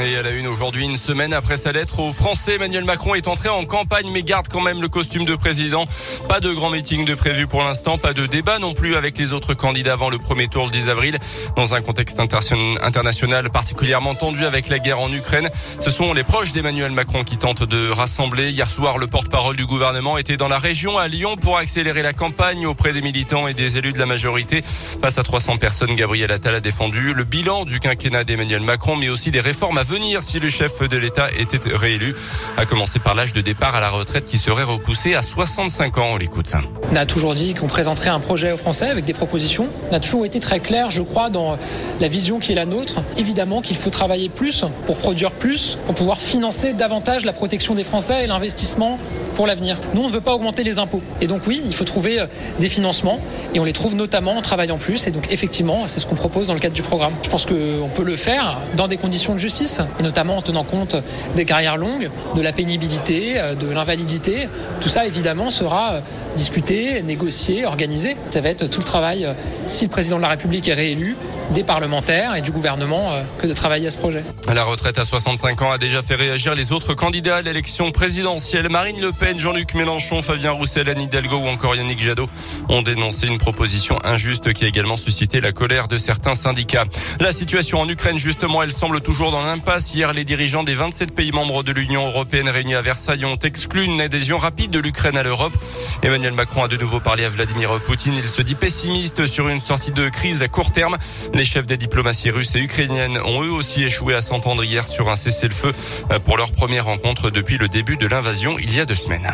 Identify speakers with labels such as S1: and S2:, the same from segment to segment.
S1: Et à la une aujourd'hui, une semaine après sa lettre aux Français, Emmanuel Macron est entré en campagne mais garde quand même le costume de président. Pas de grand meeting de prévu pour l'instant, pas de débat non plus avec les autres candidats avant le premier tour le 10 avril. Dans un contexte international particulièrement tendu avec la guerre en Ukraine, ce sont les proches d'Emmanuel Macron qui tentent de rassembler. Hier soir, le porte-parole du gouvernement était dans la région à Lyon pour accélérer la campagne auprès des militants et des élus de la majorité. Face à 300 personnes, Gabriel Attal a défendu le bilan du quinquennat d'Emmanuel Macron mais aussi des réformes à venir si le chef de l'État était réélu, à commencer par l'âge de départ à la retraite qui serait repoussé à 65 ans. On l'écoute.
S2: On a toujours dit qu'on présenterait un projet aux Français avec des propositions. On a toujours été très clair, je crois, dans la vision qui est la nôtre. Évidemment qu'il faut travailler plus pour produire plus, pour pouvoir financer davantage la protection des Français et l'investissement pour l'avenir. Nous, on ne veut pas augmenter les impôts. Et donc oui, il faut trouver euh, des financements et on les trouve notamment en travaillant plus. Et donc effectivement, c'est ce qu'on propose dans le cadre du programme. Je pense qu'on peut le faire dans des conditions de justice et notamment en tenant compte des carrières longues, de la pénibilité, euh, de l'invalidité. Tout ça, évidemment, sera euh, discuté, négocié, organisé. Ça va être tout le travail, euh, si le président de la République est réélu, des parlementaires et du gouvernement que de travailler à ce projet.
S1: La retraite à 65 ans a déjà fait réagir les autres candidats à l'élection présidentielle. Marine Le Pen, Jean-Luc Mélenchon, Fabien Roussel, Anne Hidalgo ou encore Yannick Jadot ont dénoncé une proposition injuste qui a également suscité la colère de certains syndicats. La situation en Ukraine, justement, elle semble toujours dans l'impasse. Hier, les dirigeants des 27 pays membres de l'Union européenne réunis à Versailles ont exclu une adhésion rapide de l'Ukraine à l'Europe. Emmanuel Macron a de nouveau parlé à Vladimir Poutine. Il se dit pessimiste sur une sortie de crise à court terme. Les chefs des diplomaties russes et ukrainiennes ont eux aussi échoué à s'entendre hier sur un cessez-le-feu pour leur première rencontre depuis le début de l'invasion il y a deux semaines.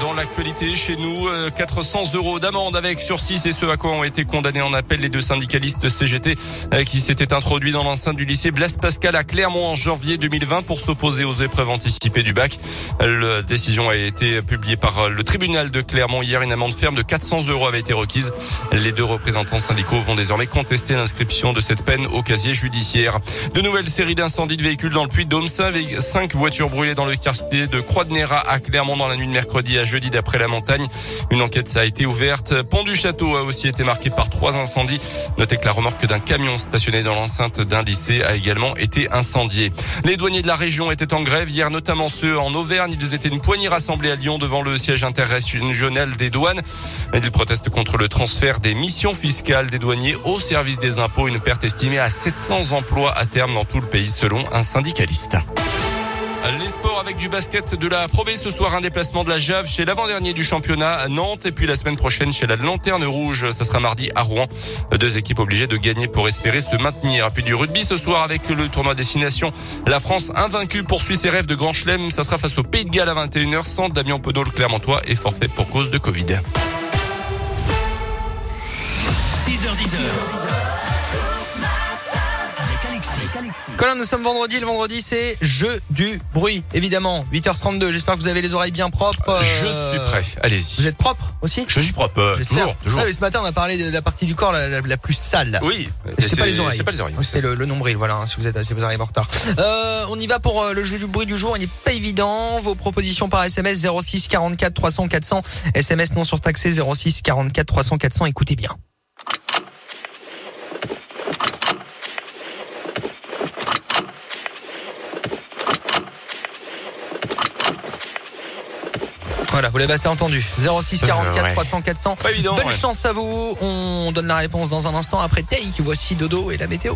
S1: Dans l'actualité, chez nous, 400 euh, euros d'amende avec sursis et ce à quoi ont été condamnés en appel les deux syndicalistes CGT euh, qui s'étaient introduits dans l'enceinte du lycée Blaise Pascal à Clermont en janvier 2020 pour s'opposer aux épreuves anticipées du bac. La décision a été publiée par le tribunal de Clermont hier. Une amende ferme de 400 euros avait été requise. Les deux représentants syndicaux vont désormais contester l'inscription de cette peine au casier judiciaire. De nouvelles séries d'incendies de véhicules dans le Puy-de-Dôme. Cinq voitures brûlées dans le quartier de Croix-de-Néra à Clermont dans la nuit de mercredi jeudi d'après la montagne. Une enquête a été ouverte. Pont du Château a aussi été marqué par trois incendies. Notez que la remorque d'un camion stationné dans l'enceinte d'un lycée a également été incendiée. Les douaniers de la région étaient en grève hier, notamment ceux en Auvergne. Ils étaient une poignée rassemblés à Lyon devant le siège interrégional des douanes. Ils protestent contre le transfert des missions fiscales des douaniers au service des impôts, une perte estimée à 700 emplois à terme dans tout le pays selon un syndicaliste. Les sports avec du basket de la Pro ce soir, un déplacement de la Jave chez l'avant-dernier du championnat à Nantes et puis la semaine prochaine chez la Lanterne Rouge. Ça sera mardi à Rouen. Deux équipes obligées de gagner pour espérer se maintenir. Puis du rugby ce soir avec le tournoi destination. La France invaincue poursuit ses rêves de grand chelem. Ça sera face au Pays de Galles à 21h sans Damien Penaud, le Clermontois est forfait pour cause de Covid.
S3: 6h10.
S4: Colin, nous sommes vendredi. Le vendredi, c'est jeu du bruit, évidemment. 8h32. J'espère que vous avez les oreilles bien propres.
S1: Je suis prêt. Allez-y.
S4: Vous êtes propre aussi
S1: Je suis propre. Euh, toujours, toujours.
S4: Ah, ce matin, on a parlé de la partie du corps la, plus sale.
S1: Oui.
S4: C'était pas les oreilles.
S1: C'est pas les oreilles.
S4: C'était le, nombril. Voilà. Hein, si vous êtes, si vous arrivez en retard. Euh, on y va pour euh, le jeu du bruit du jour. Il n'est pas évident. Vos propositions par SMS 06 44 300 400. SMS non surtaxé 06 44 300 400. Écoutez bien. Voilà, vous l'avez assez entendu. 06 44 300 400. Bonne chance à vous. On donne la réponse dans un instant après Take. Voici Dodo et la météo.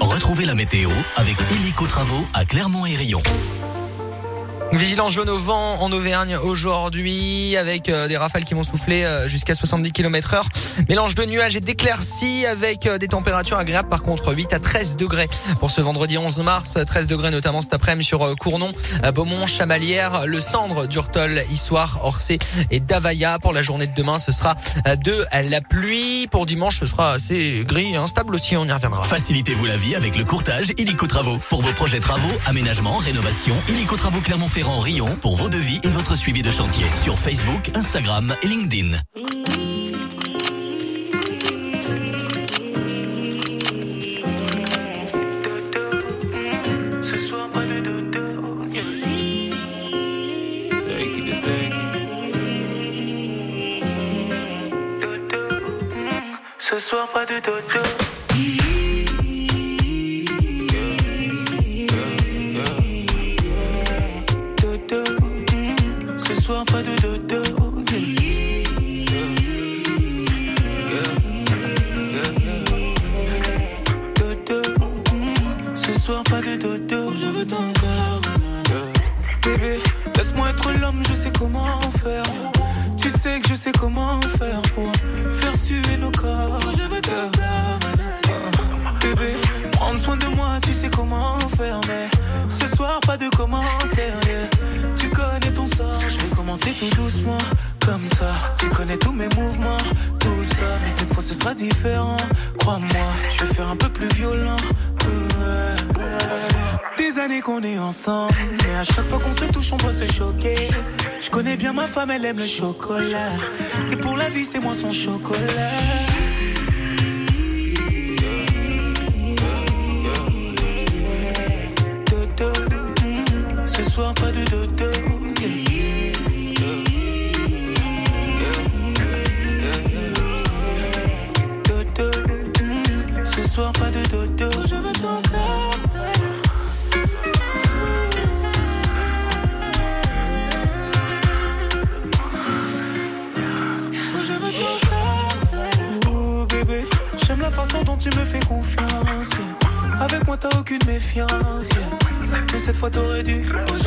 S3: Retrouvez la météo avec Illico Travaux à Clermont et Rion.
S4: Vigilance jaune au vent en Auvergne aujourd'hui avec euh, des rafales qui vont souffler euh, jusqu'à 70 km heure. Mélange de nuages et d'éclaircies avec euh, des températures agréables par contre 8 à 13 degrés pour ce vendredi 11 mars. 13 degrés notamment cet après-midi sur Cournon, Beaumont, Chamalières, Le Cendre, Durtol, Issoire, Orsay et Davaya. Pour la journée de demain, ce sera de la pluie. Pour dimanche, ce sera assez gris, instable aussi, on y reviendra.
S3: Facilitez-vous la vie avec le courtage Illico Travaux. Pour vos projets travaux, aménagement, rénovation, Illico Travaux Clermont-Ferrand en Rion pour vos devis et votre suivi de chantier sur Facebook, Instagram et LinkedIn.
S5: Ce soir pas de. Dodo, Je veux ton corps. Bébé, laisse-moi être l'homme, je sais comment faire. Tu sais que je sais comment faire pour faire suer nos corps. Je veux ton corps. Bébé, prendre soin de moi, tu sais comment faire, mais ce soir pas de commentaires. Tu connais ton sort, je vais commencer tout doucement, comme ça. Tu connais tous mes mouvements, tout ça, mais cette fois ce sera différent. Crois-moi, je vais faire un peu plus violent. Ouais. Des années qu'on est ensemble, mais à chaque fois qu'on se touche, on doit se choquer. Je connais bien ma femme, elle aime le chocolat. Et pour la vie, c'est moi son chocolat. Ce soir pas de dodo. Dodo, ce soir pas de dodo. Je veux ton corps. La façon dont tu me fais confiance. Avec moi t'as aucune méfiance. Mais cette fois t'aurais dû. Je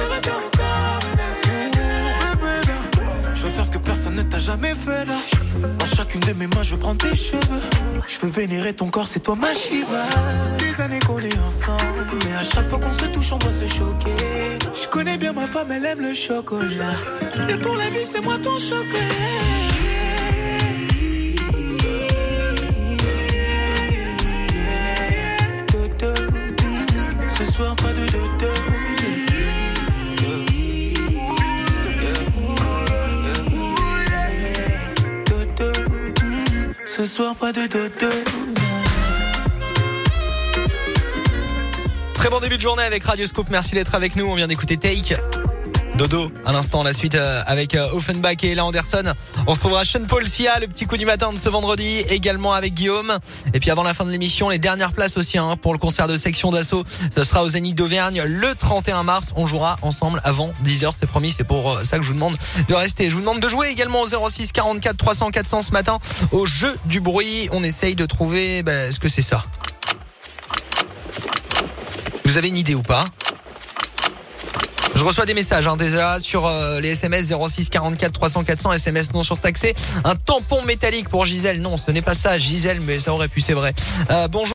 S5: je veux faire ce que personne ne t'a jamais fait là. Dans chacune de mes mains, je veux prendre tes cheveux. Je veux vénérer ton corps, c'est toi ma Shiva. Des années qu'on est ensemble, mais à chaque fois qu'on se touche, on doit se choquer. Je connais bien ma femme, elle aime le chocolat. Et pour la vie, c'est moi ton chocolat.
S4: Très bon début de journée avec Radio Scoop. Merci d'être avec nous. On vient d'écouter Take. Dodo, un instant, la suite euh, avec euh, Offenbach et Ella Anderson. On se trouvera Sean Paul Sia, le petit coup du matin de ce vendredi, également avec Guillaume. Et puis avant la fin de l'émission, les dernières places aussi hein, pour le concert de section d'assaut. Ce sera au Zénith d'Auvergne le 31 mars. On jouera ensemble avant 10h, c'est promis. C'est pour euh, ça que je vous demande de rester. Je vous demande de jouer également au 06 44 300 400 ce matin au jeu du bruit. On essaye de trouver ben, ce que c'est ça? Vous avez une idée ou pas? Je reçois des messages hein, déjà sur euh, les SMS 06 44 300 400 SMS non surtaxé. Un tampon métallique pour Gisèle. Non, ce n'est pas ça, Gisèle, mais ça aurait pu, c'est vrai. Euh, bonjour.